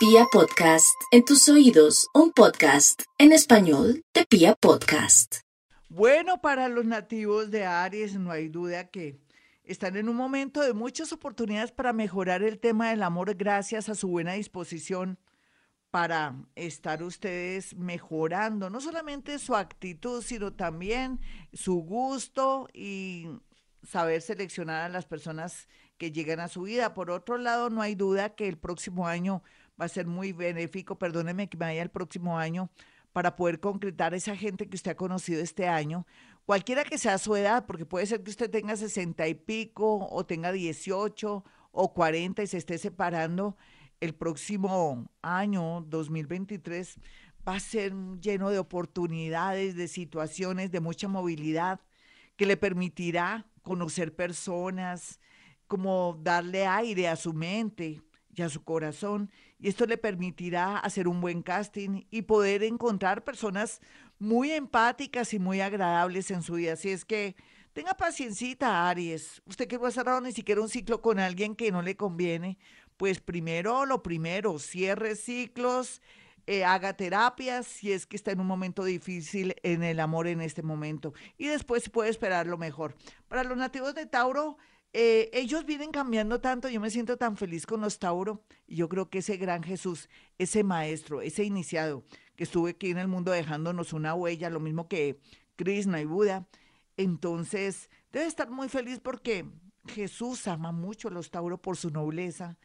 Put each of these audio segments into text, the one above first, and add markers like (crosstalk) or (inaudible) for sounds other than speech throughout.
Pia Podcast, en tus oídos, un podcast en español de Pia Podcast. Bueno, para los nativos de Aries no hay duda que están en un momento de muchas oportunidades para mejorar el tema del amor gracias a su buena disposición para estar ustedes mejorando no solamente su actitud, sino también su gusto y saber seleccionar a las personas que llegan a su vida. Por otro lado, no hay duda que el próximo año va a ser muy benéfico, perdóneme que me vaya el próximo año, para poder concretar esa gente que usted ha conocido este año, cualquiera que sea su edad, porque puede ser que usted tenga sesenta y pico o tenga 18 o 40 y se esté separando el próximo año 2023 va a ser lleno de oportunidades, de situaciones, de mucha movilidad que le permitirá conocer personas, como darle aire a su mente y a su corazón. Y esto le permitirá hacer un buen casting y poder encontrar personas muy empáticas y muy agradables en su vida. Así es que tenga paciencia, Aries. Usted que va a cerrar ni siquiera un ciclo con alguien que no le conviene, pues primero lo primero, cierre ciclos, eh, haga terapias si es que está en un momento difícil en el amor en este momento y después puede esperar lo mejor. Para los nativos de Tauro, eh, ellos vienen cambiando tanto, yo me siento tan feliz con los Tauro y yo creo que ese gran Jesús, ese maestro, ese iniciado que estuve aquí en el mundo dejándonos una huella, lo mismo que Krishna y Buda, entonces debe estar muy feliz porque Jesús ama mucho a los Tauro por su nobleza,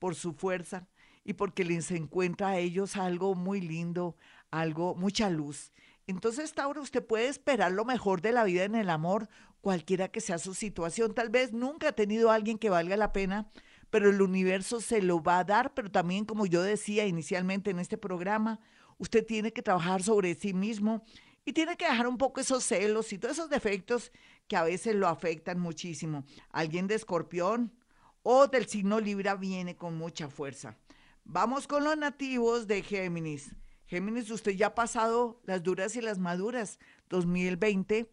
por su fuerza y porque les encuentra a ellos algo muy lindo, algo, mucha luz. Entonces, Tauro, usted puede esperar lo mejor de la vida en el amor, cualquiera que sea su situación. Tal vez nunca ha tenido a alguien que valga la pena, pero el universo se lo va a dar, pero también, como yo decía inicialmente en este programa, usted tiene que trabajar sobre sí mismo y tiene que dejar un poco esos celos y todos esos defectos que a veces lo afectan muchísimo. Alguien de escorpión, o del signo Libra viene con mucha fuerza. Vamos con los nativos de Géminis. Géminis, usted ya ha pasado las duras y las maduras. 2020,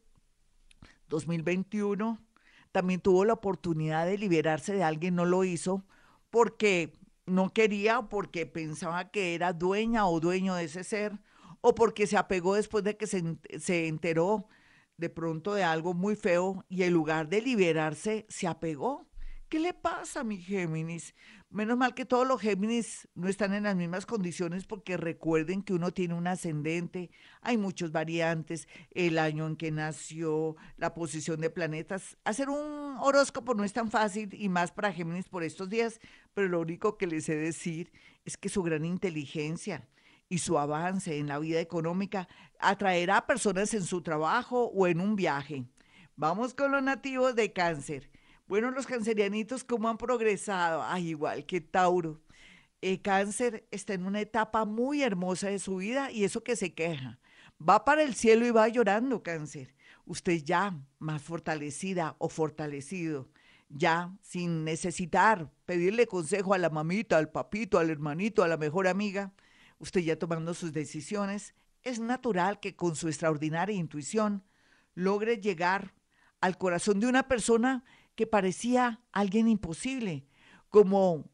2021, también tuvo la oportunidad de liberarse de alguien, no lo hizo porque no quería o porque pensaba que era dueña o dueño de ese ser o porque se apegó después de que se, se enteró de pronto de algo muy feo y en lugar de liberarse se apegó. ¿Qué le pasa, mi Géminis? Menos mal que todos los Géminis no están en las mismas condiciones porque recuerden que uno tiene un ascendente, hay muchos variantes, el año en que nació, la posición de planetas. Hacer un horóscopo no es tan fácil y más para Géminis por estos días, pero lo único que les he de decir es que su gran inteligencia y su avance en la vida económica atraerá a personas en su trabajo o en un viaje. Vamos con los nativos de cáncer. Bueno, los cancerianitos, ¿cómo han progresado? Ay, igual que Tauro. El cáncer está en una etapa muy hermosa de su vida y eso que se queja. Va para el cielo y va llorando, cáncer. Usted ya más fortalecida o fortalecido, ya sin necesitar pedirle consejo a la mamita, al papito, al hermanito, a la mejor amiga, usted ya tomando sus decisiones, es natural que con su extraordinaria intuición logre llegar al corazón de una persona que parecía alguien imposible, como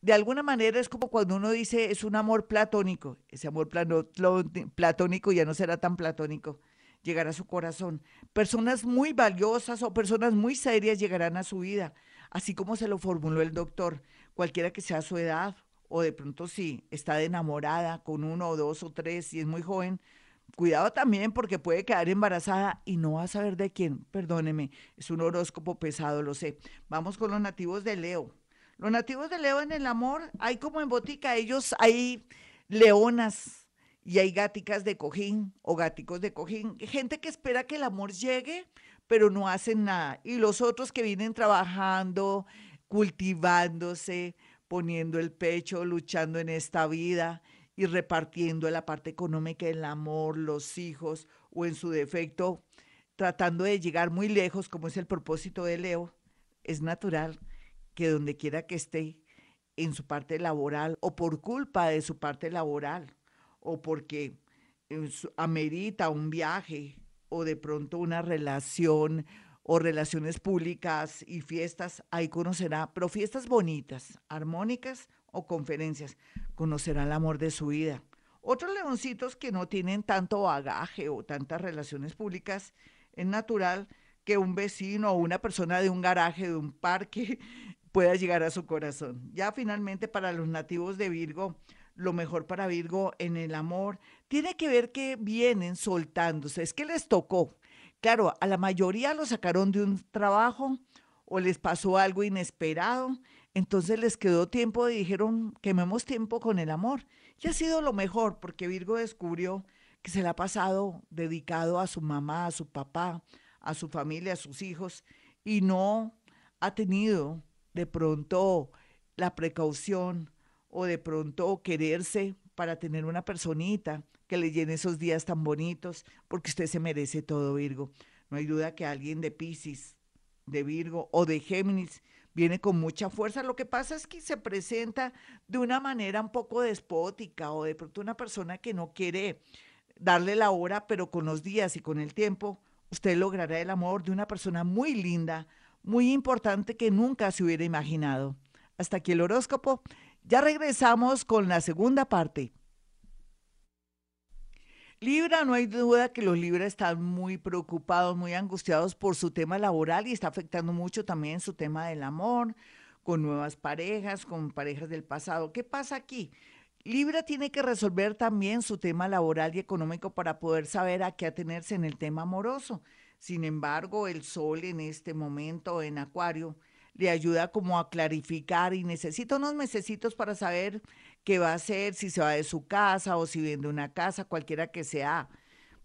de alguna manera es como cuando uno dice es un amor platónico, ese amor platónico ya no será tan platónico, llegará a su corazón. Personas muy valiosas o personas muy serias llegarán a su vida, así como se lo formuló el doctor, cualquiera que sea su edad o de pronto si está enamorada con uno o dos o tres y es muy joven, Cuidado también porque puede quedar embarazada y no va a saber de quién. Perdóneme, es un horóscopo pesado, lo sé. Vamos con los nativos de Leo. Los nativos de Leo en el amor, hay como en botica, ellos hay leonas y hay gáticas de cojín o gáticos de cojín. Gente que espera que el amor llegue, pero no hacen nada. Y los otros que vienen trabajando, cultivándose, poniendo el pecho, luchando en esta vida y repartiendo la parte económica, el amor, los hijos o en su defecto, tratando de llegar muy lejos, como es el propósito de Leo, es natural que donde quiera que esté en su parte laboral o por culpa de su parte laboral o porque eh, amerita un viaje o de pronto una relación o relaciones públicas y fiestas, ahí conocerá, pero fiestas bonitas, armónicas o conferencias conocerá el amor de su vida. Otros leoncitos que no tienen tanto bagaje o tantas relaciones públicas, es natural que un vecino o una persona de un garaje, de un parque, (laughs) pueda llegar a su corazón. Ya finalmente para los nativos de Virgo, lo mejor para Virgo en el amor tiene que ver que vienen soltándose, es que les tocó. Claro, a la mayoría lo sacaron de un trabajo o les pasó algo inesperado, entonces les quedó tiempo y dijeron, quememos tiempo con el amor. Y ha sido lo mejor, porque Virgo descubrió que se le ha pasado dedicado a su mamá, a su papá, a su familia, a sus hijos, y no ha tenido de pronto la precaución o de pronto quererse para tener una personita que le llene esos días tan bonitos, porque usted se merece todo, Virgo. No hay duda que alguien de Pisces, de Virgo o de Géminis viene con mucha fuerza. Lo que pasa es que se presenta de una manera un poco despótica o de pronto una persona que no quiere darle la hora, pero con los días y con el tiempo, usted logrará el amor de una persona muy linda, muy importante que nunca se hubiera imaginado. Hasta aquí el horóscopo. Ya regresamos con la segunda parte. Libra, no hay duda que los Libra están muy preocupados, muy angustiados por su tema laboral y está afectando mucho también su tema del amor, con nuevas parejas, con parejas del pasado. ¿Qué pasa aquí? Libra tiene que resolver también su tema laboral y económico para poder saber a qué atenerse en el tema amoroso. Sin embargo, el sol en este momento en Acuario le ayuda como a clarificar y necesita unos mesecitos para saber qué va a hacer, si se va de su casa o si vende una casa, cualquiera que sea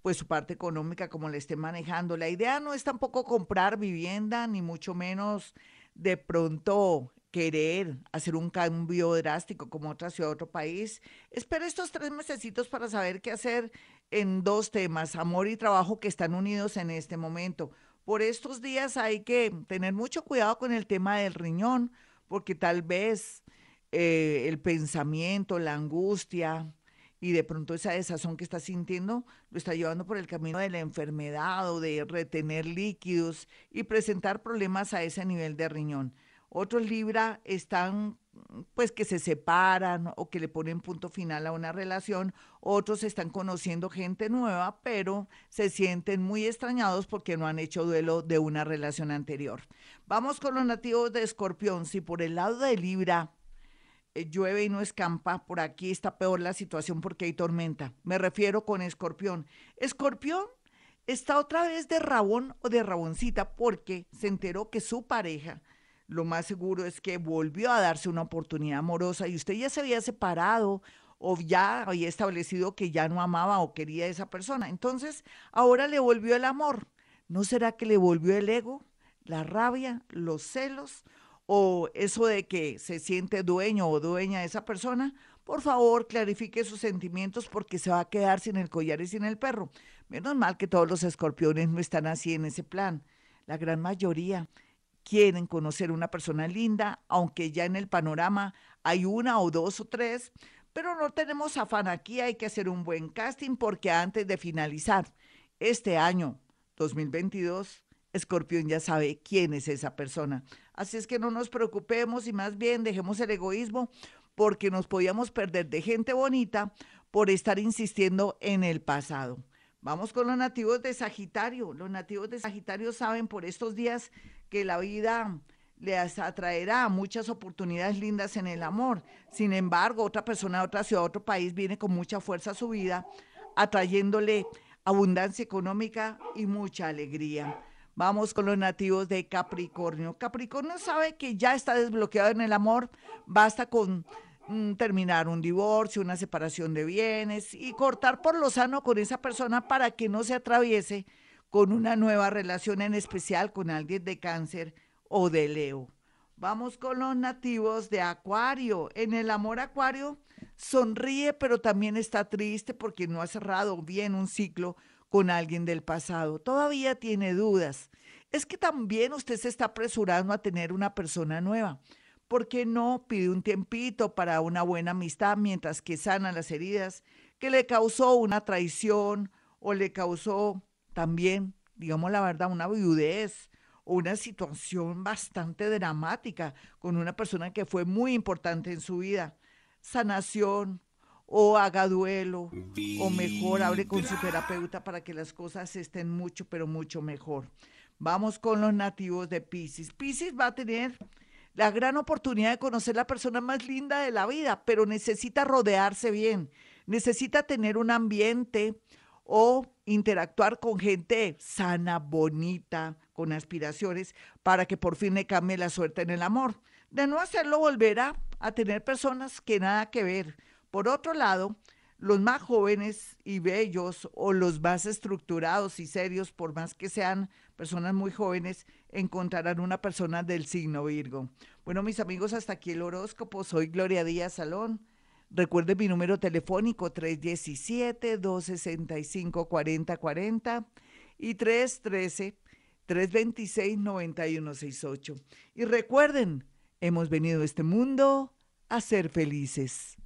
pues su parte económica como le esté manejando. La idea no es tampoco comprar vivienda, ni mucho menos de pronto querer hacer un cambio drástico como otra ciudad, otro país. Espera estos tres mesecitos para saber qué hacer en dos temas, amor y trabajo que están unidos en este momento por estos días hay que tener mucho cuidado con el tema del riñón, porque tal vez eh, el pensamiento, la angustia y de pronto esa desazón que está sintiendo lo está llevando por el camino de la enfermedad o de retener líquidos y presentar problemas a ese nivel de riñón. Otros Libra están pues que se separan o que le ponen punto final a una relación, otros están conociendo gente nueva, pero se sienten muy extrañados porque no han hecho duelo de una relación anterior. Vamos con los nativos de Escorpión. Si por el lado de Libra eh, llueve y no escampa, por aquí está peor la situación porque hay tormenta. Me refiero con Escorpión. Escorpión está otra vez de rabón o de raboncita porque se enteró que su pareja lo más seguro es que volvió a darse una oportunidad amorosa y usted ya se había separado o ya había establecido que ya no amaba o quería a esa persona. Entonces, ahora le volvió el amor. ¿No será que le volvió el ego, la rabia, los celos o eso de que se siente dueño o dueña de esa persona? Por favor, clarifique sus sentimientos porque se va a quedar sin el collar y sin el perro. Menos mal que todos los escorpiones no están así en ese plan. La gran mayoría quieren conocer una persona linda, aunque ya en el panorama hay una o dos o tres, pero no tenemos afán aquí, hay que hacer un buen casting porque antes de finalizar este año 2022, Escorpión ya sabe quién es esa persona. Así es que no nos preocupemos y más bien dejemos el egoísmo porque nos podíamos perder de gente bonita por estar insistiendo en el pasado. Vamos con los nativos de Sagitario. Los nativos de Sagitario saben por estos días que la vida les atraerá muchas oportunidades lindas en el amor. Sin embargo, otra persona de otra ciudad, otro país, viene con mucha fuerza a su vida, atrayéndole abundancia económica y mucha alegría. Vamos con los nativos de Capricornio. Capricornio sabe que ya está desbloqueado en el amor, basta con mm, terminar un divorcio, una separación de bienes y cortar por lo sano con esa persona para que no se atraviese con una nueva relación en especial con alguien de cáncer o de Leo. Vamos con los nativos de Acuario. En el amor Acuario sonríe, pero también está triste porque no ha cerrado bien un ciclo con alguien del pasado. Todavía tiene dudas. Es que también usted se está apresurando a tener una persona nueva. ¿Por qué no pide un tiempito para una buena amistad mientras que sana las heridas que le causó una traición o le causó también, digamos la verdad, una viudez o una situación bastante dramática con una persona que fue muy importante en su vida. sanación o haga duelo o mejor hable con su terapeuta para que las cosas estén mucho, pero mucho mejor. Vamos con los nativos de Pisces. Pisces va a tener la gran oportunidad de conocer la persona más linda de la vida, pero necesita rodearse bien, necesita tener un ambiente o interactuar con gente sana, bonita, con aspiraciones, para que por fin le cambie la suerte en el amor. De no hacerlo, volverá a tener personas que nada que ver. Por otro lado, los más jóvenes y bellos o los más estructurados y serios, por más que sean personas muy jóvenes, encontrarán una persona del signo Virgo. Bueno, mis amigos, hasta aquí el horóscopo. Soy Gloria Díaz Salón. Recuerde mi número telefónico 317-265-4040 y 313-326-9168. Y recuerden, hemos venido a este mundo a ser felices.